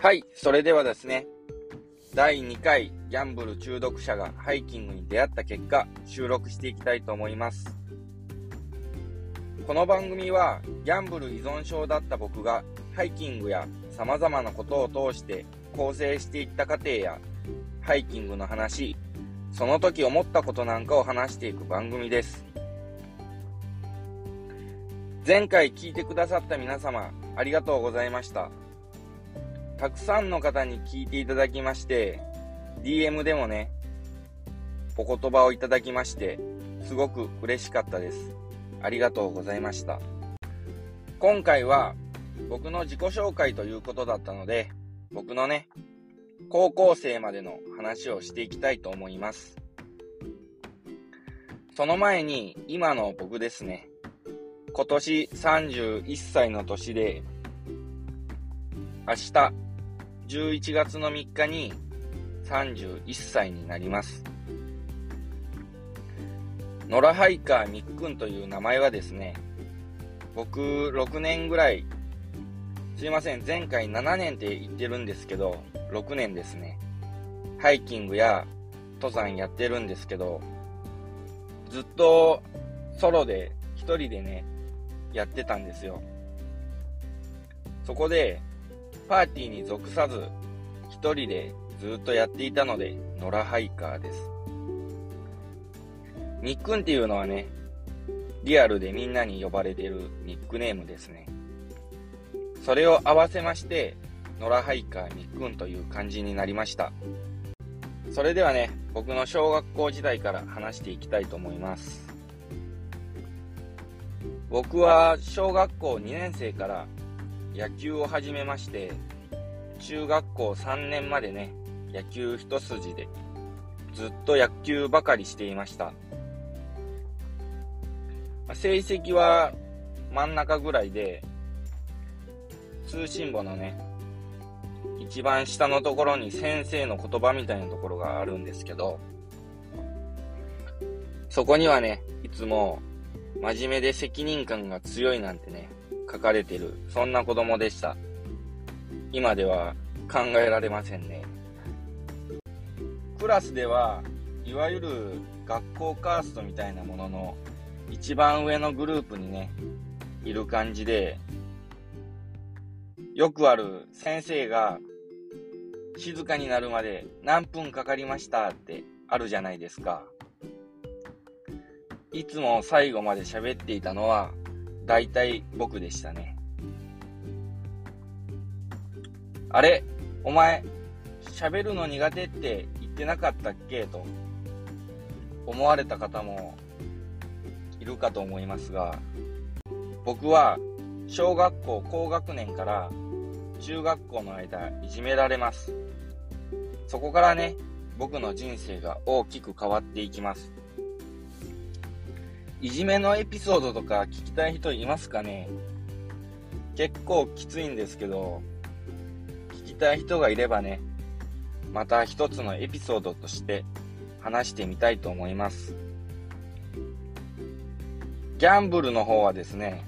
はい、それではですね、第2回ギャンブル中毒者がハイキングに出会った結果、収録していきたいと思います。この番組は、ギャンブル依存症だった僕が、ハイキングや様々なことを通して構成していった過程や、ハイキングの話、その時思ったことなんかを話していく番組です。前回聞いてくださった皆様、ありがとうございました。たくさんの方に聞いていただきまして、DM でもね、お言葉をいただきまして、すごく嬉しかったです。ありがとうございました。今回は僕の自己紹介ということだったので、僕のね、高校生までの話をしていきたいと思います。その前に、今の僕ですね、今年31歳の年で、明日11月の3日に31歳になります。野良ハイカーみっくんという名前はですね、僕6年ぐらい、すいません、前回7年って言ってるんですけど、6年ですね。ハイキングや登山やってるんですけど、ずっとソロで一人でね、やってたんですよ。そこで、パーティーに属さず、一人でずっとやっていたので、野良ハイカーです。みっくんっていうのはね、リアルでみんなに呼ばれてるニックネームですね。それを合わせまして、野良ハイカーみっくんという感じになりました。それではね、僕の小学校時代から話していきたいと思います。僕は小学校2年生から野球を始めまして、中学校3年までね、野球一筋で、ずっと野球ばかりしていました。成績は真ん中ぐらいで、通信簿のね、一番下のところに先生の言葉みたいなところがあるんですけど、そこにはね、いつも真面目で責任感が強いなんてね、書かれてる、そんな子供でした。今では考えられませんね。クラスでは、いわゆる学校カーストみたいなものの一番上のグループにね、いる感じで、よくある先生が静かになるまで何分かかりましたってあるじゃないですか。いつも最後まで喋っていたのは大体僕でしたね。あれお前、喋るの苦手って言ってなかったっけ？と思われた方もいるかと思いますが、僕は小学校高学年から中学校の間いじめられます。そこからね、僕の人生が大きく変わっていきます。いじめのエピソードとか聞きたい人いますかね？結構きついんですけど、聞きたい人がいればね、また一つのエピソードとして話してみたいと思います。ギャンブルの方はですね、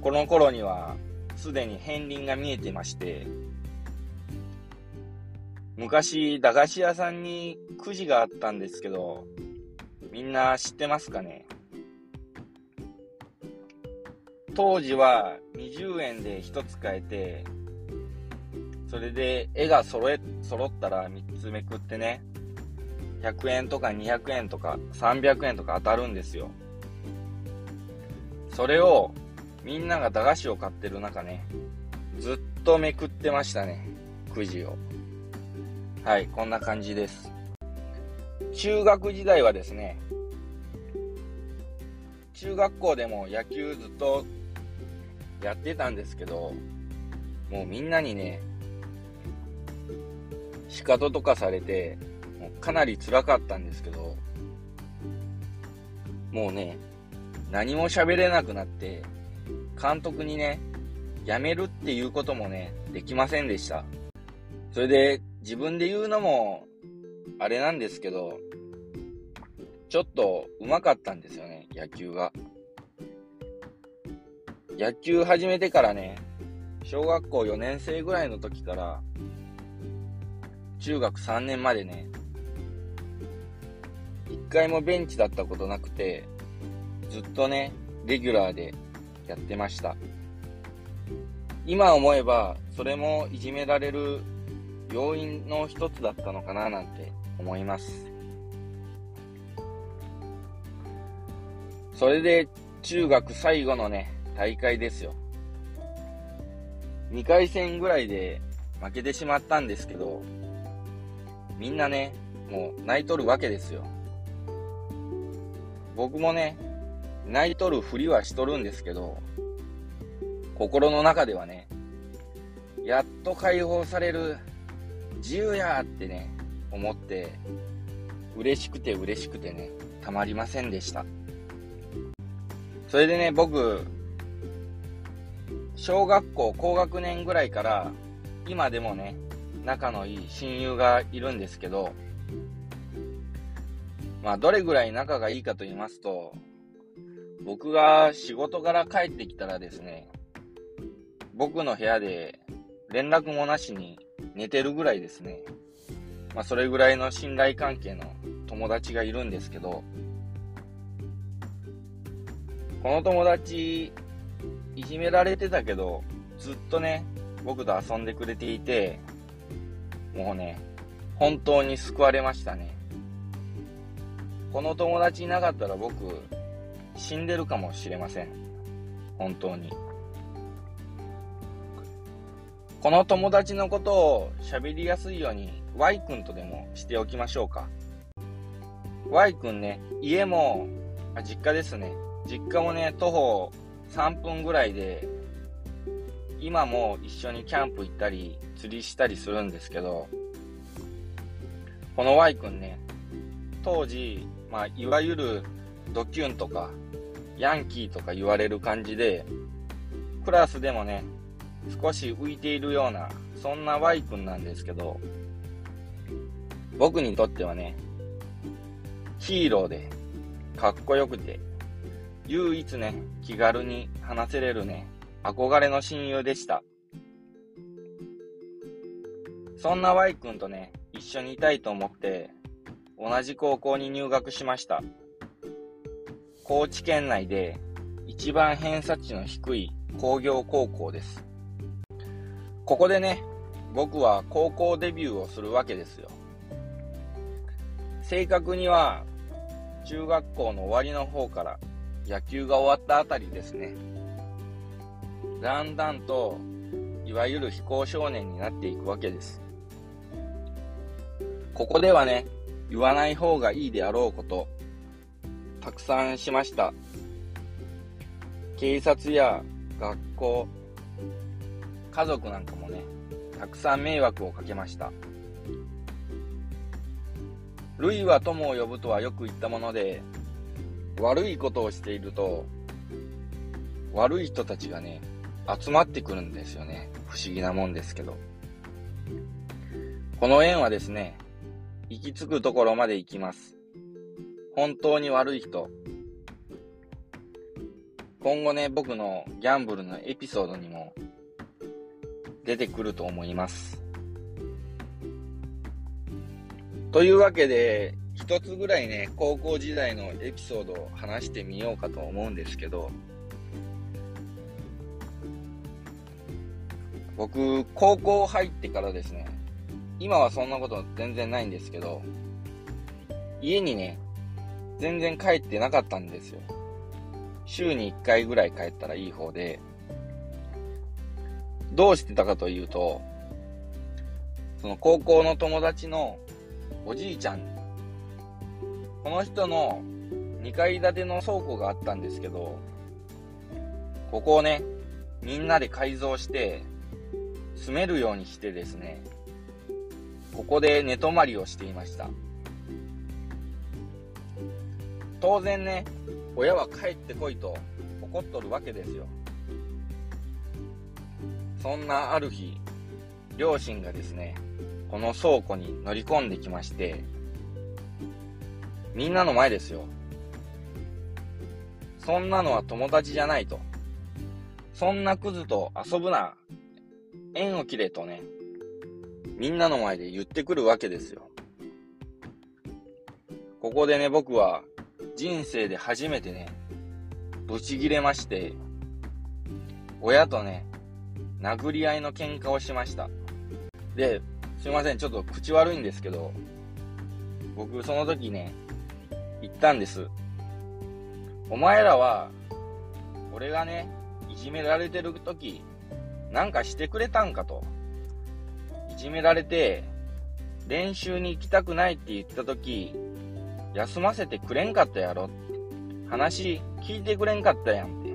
この頃にはすでに片鱗が見えてまして、昔駄菓子屋さんにくじがあったんですけど、みんな知ってますかね？当時は20円で1つ買えて、それで絵が揃え、揃ったら3つめくってね、100円とか200円とか300円とか当たるんですよ。それをみんなが駄菓子を買ってる中ね、ずっとめくってましたね、くじを。はい、こんな感じです。中学時代はですね、中学校でも野球ずっとやってたんですけど、もうみんなにね、仕方とかされて、もうかなり辛かったんですけど、もうね、何も喋れなくなって、監督にね、辞めるっていうこともね、できませんでした。それで、自分で言うのも、あれなんですけど、ちょっと上手かったんですよね、野球が。野球始めてからね、小学校4年生ぐらいの時から、中学3年までね、一回もベンチだったことなくて、ずっとね、レギュラーでやってました。今思えば、それもいじめられる要因の一つだったのかななんて思います。それで中学最後のね、大会ですよ。2回戦ぐらいで負けてしまったんですけど、みんなね、もう泣いとるわけですよ。僕もね、泣いとるふりはしとるんですけど、心の中ではね、やっと解放される自由やってね、思って、嬉しくて嬉しくてね、たまりませんでした。それでね、僕、小学校高学年ぐらいから、今でもね、仲のいい親友がいるんですけど、まあ、どれぐらい仲がいいかと言いますと、僕が仕事から帰ってきたらですね、僕の部屋で連絡もなしに寝てるぐらいですね。まあ、それぐらいの信頼関係の友達がいるんですけど、この友達、いじめられてたけど、ずっとね、僕と遊んでくれていて、もうね、本当に救われましたね。この友達いなかったら僕、死んでるかもしれません。本当に。この友達のことを喋りやすいように Y 君とでもしておきましょうか。Y 君ね、家も、あ実家ですね。実家もね、徒歩3分ぐらいで、今も一緒にキャンプ行ったり、釣りしたりするんですけど、この Y 君ね、当時、まあ、いわゆるドキュンとか、ヤンキーとか言われる感じで、クラスでもね、少し浮いているような、そんな Y 君なんですけど、僕にとってはね、ヒーローで、かっこよくて、唯一ね、気軽に話せれるね、憧れの親友でした。そんな Y 君とね、一緒にいたいと思って、同じ高校に入学しました。高知県内で一番偏差値の低い工業高校です。ここでね、僕は高校デビューをするわけですよ。正確には、中学校の終わりの方から野球が終わったあたりですね。だんだんと、いわゆる非行少年になっていくわけです。ここではね、言わない方がいいであろうこと、たくさんしました。警察や学校、家族なんかもね、たくさん迷惑をかけました。類は友を呼ぶとはよく言ったもので、悪いことをしていると、悪い人たちがね、集まってくるんですよね。不思議なもんですけど。この縁はですね、行き着くところまで行きます。本当に悪い人。今後ね、僕のギャンブルのエピソードにも出てくると思います。というわけで、一つぐらいね、高校時代のエピソードを話してみようかと思うんですけど、僕、高校入ってからですね、今はそんなこと全然ないんですけど、家にね、全然帰ってなかったんですよ。週に1回ぐらい帰ったらいい方で、どうしてたかというと、その高校の友達のおじいちゃんこの人の2階建ての倉庫があったんですけど、ここをね、みんなで改造して、住めるようにしてですね、ここで寝泊まりをしていました。当然ね、親は帰ってこいと怒っとるわけですよ。そんなある日、両親がですね、この倉庫に乗り込んできまして、みんなの前ですよ。そんなのは友達じゃないと。そんなクズと遊ぶな。縁を切れとね、みんなの前で言ってくるわけですよ。ここでね、僕は人生で初めてね、ブチギレまして、親とね、殴り合いの喧嘩をしました。で、すいません、ちょっと口悪いんですけど、僕その時ね、言ったんです。お前らは、俺がね、いじめられてる時、なんかしてくれたんかと。いじめられて、練習に行きたくないって言った時、休ませてくれんかったやろ。話聞いてくれんかったやんって。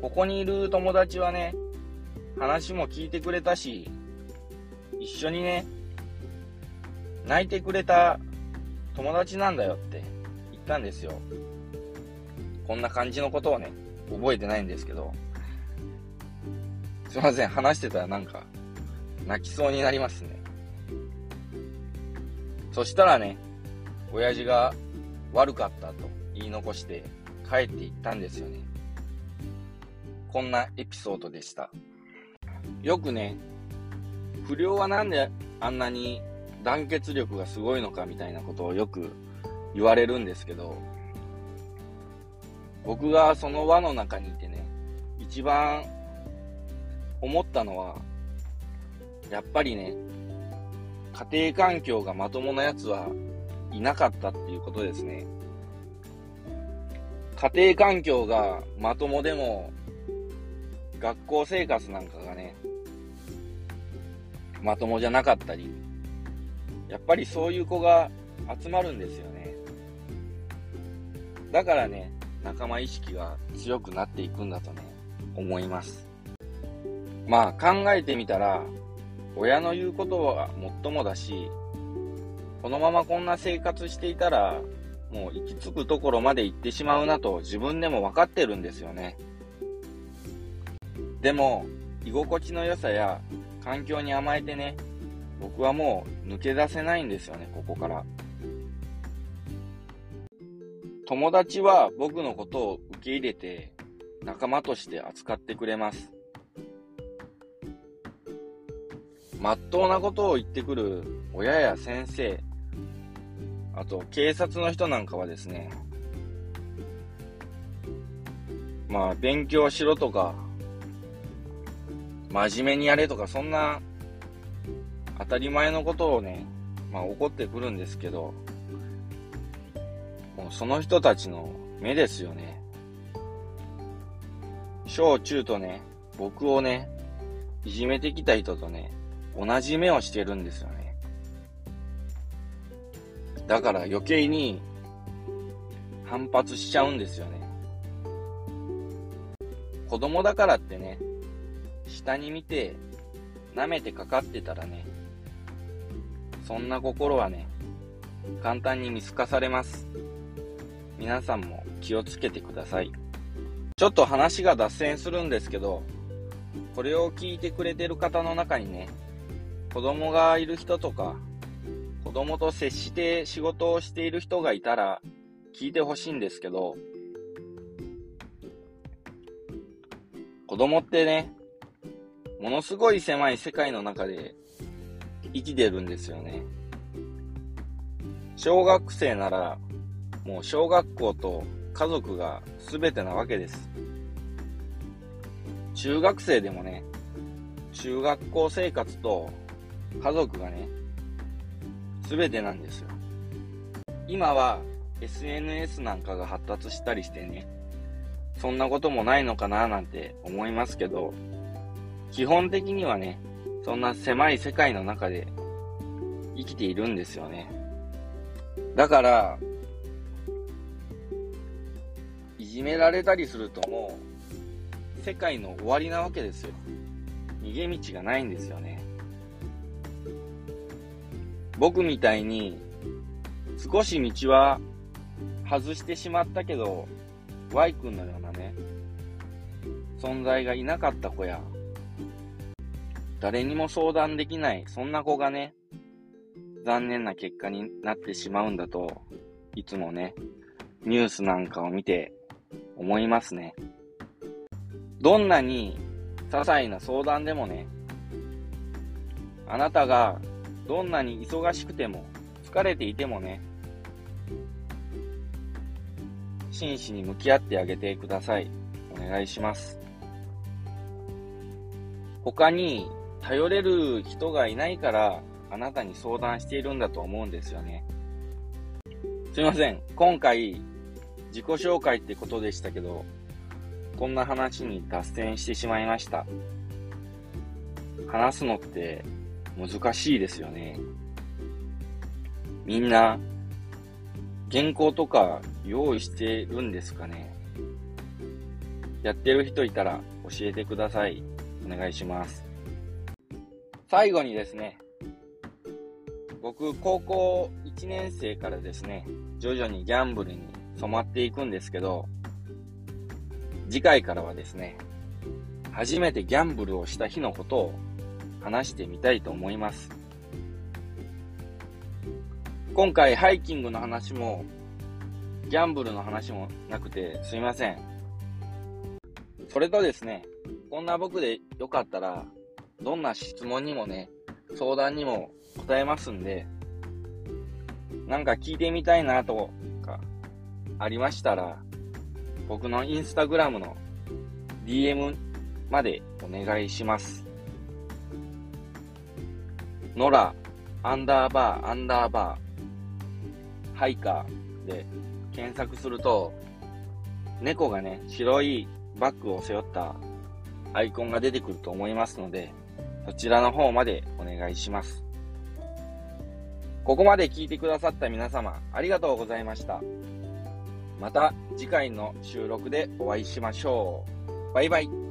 ここにいる友達はね、話も聞いてくれたし、一緒にね、泣いてくれた友達なんだよって言ったんですよ。こんな感じのことをね、覚えてないんですけど。すいません、話してたらなんか、泣きそうになりますね。そしたらね、親父が悪かったと言い残して帰っていったんですよね。こんなエピソードでした。よくね、不良はなんであんなに団結力がすごいのかみたいなことをよく言われるんですけど、僕がその輪の中にいてね、一番思ったのは、やっぱりね、家庭環境がまともなやつはいなかったっていうことですね。家庭環境がまともでも、学校生活なんかがね、まともじゃなかったり、やっぱりそういう子が集まるんですよね。だからね、仲間意識が強くなっていくんだとね、思います。まあ考えてみたら、親の言うことはもっともだし、このままこんな生活していたら、もう行き着くところまで行ってしまうなと自分でも分かってるんですよね。でも、居心地の良さや環境に甘えてね、僕はもう抜け出せないんですよね、ここから。友達は僕のことを受け入れて仲間として扱ってくれます。まっとうなことを言ってくる親や先生、あと警察の人なんかはですね、まあ勉強しろとか、真面目にやれとか、そんな当たり前のことをね、まあ怒ってくるんですけど、もうその人たちの目ですよね。小中とね、僕をね、いじめてきた人とね、同じ目をしてるんですよね。だから余計に反発しちゃうんですよね。子供だからってね、下に見て舐めてかかってたらね、そんな心はね、簡単に見透かされます。皆さんも気をつけてください。ちょっと話が脱線するんですけど、これを聞いてくれてる方の中にね、子供がいる人とか、子供と接して仕事をしている人がいたら聞いてほしいんですけど、子供ってね、ものすごい狭い世界の中で生きてるんですよね。小学生なら、もう小学校と家族が全てなわけです。中学生でもね、中学校生活と家族がね、全てなんですよ。今は SNS なんかが発達したりしてね、そんなこともないのかななんて思いますけど、基本的にはね、そんな狭い世界の中で生きているんですよね。だから、いじめられたりするともう、世界の終わりなわけですよ。逃げ道がないんですよね。僕みたいに、少し道は外してしまったけど、Y 君のようなね、存在がいなかった子や、誰にも相談できない、そんな子がね、残念な結果になってしまうんだと、いつもね、ニュースなんかを見て思いますね。どんなに些細な相談でもね、あなたがどんなに忙しくても、疲れていてもね、真摯に向き合ってあげてください。お願いします。他に頼れる人がいないから、あなたに相談しているんだと思うんですよね。すいません。今回、自己紹介ってことでしたけど、こんな話に脱線してしまいました。話すのって難しいですよね。みんな、原稿とか用意してるんですかねやってる人いたら教えてください。お願いします。最後にですね、僕、高校1年生からですね、徐々にギャンブルに染まっていくんですけど、次回からはですね、初めてギャンブルをした日のことを話してみたいと思います。今回ハイキングの話も、ギャンブルの話もなくてすいません。それとですね、こんな僕でよかったら、どんな質問にもね、相談にも答えますんで、なんか聞いてみたいなとか、ありましたら、僕のインスタグラムの DM までお願いします。ノラ、アンダーバー、アンダーバー、ハイカーで検索すると、猫がね、白いバッグを背負ったアイコンが出てくると思いますので、そちらの方までお願いします。ここまで聞いてくださった皆様、ありがとうございました。また次回の収録でお会いしましょう。バイバイ。